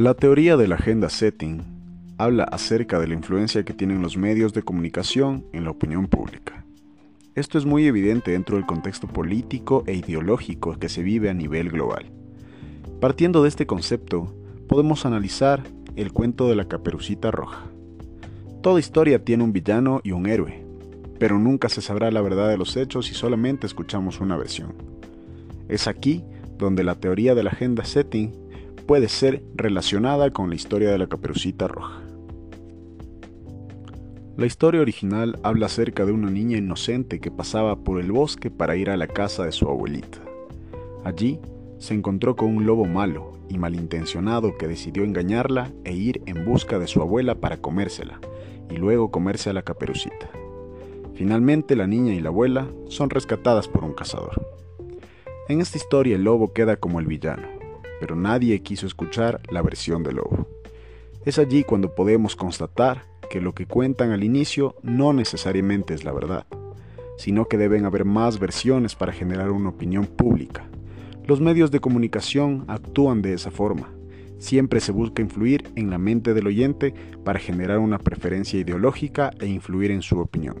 La teoría de la agenda setting habla acerca de la influencia que tienen los medios de comunicación en la opinión pública. Esto es muy evidente dentro del contexto político e ideológico que se vive a nivel global. Partiendo de este concepto, podemos analizar el cuento de la caperucita roja. Toda historia tiene un villano y un héroe, pero nunca se sabrá la verdad de los hechos si solamente escuchamos una versión. Es aquí donde la teoría de la agenda setting puede ser relacionada con la historia de la caperucita roja. La historia original habla acerca de una niña inocente que pasaba por el bosque para ir a la casa de su abuelita. Allí se encontró con un lobo malo y malintencionado que decidió engañarla e ir en busca de su abuela para comérsela y luego comerse a la caperucita. Finalmente la niña y la abuela son rescatadas por un cazador. En esta historia el lobo queda como el villano, pero nadie quiso escuchar la versión del lobo. Es allí cuando podemos constatar que lo que cuentan al inicio no necesariamente es la verdad, sino que deben haber más versiones para generar una opinión pública. Los medios de comunicación actúan de esa forma. Siempre se busca influir en la mente del oyente para generar una preferencia ideológica e influir en su opinión,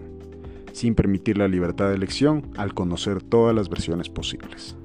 sin permitir la libertad de elección al conocer todas las versiones posibles.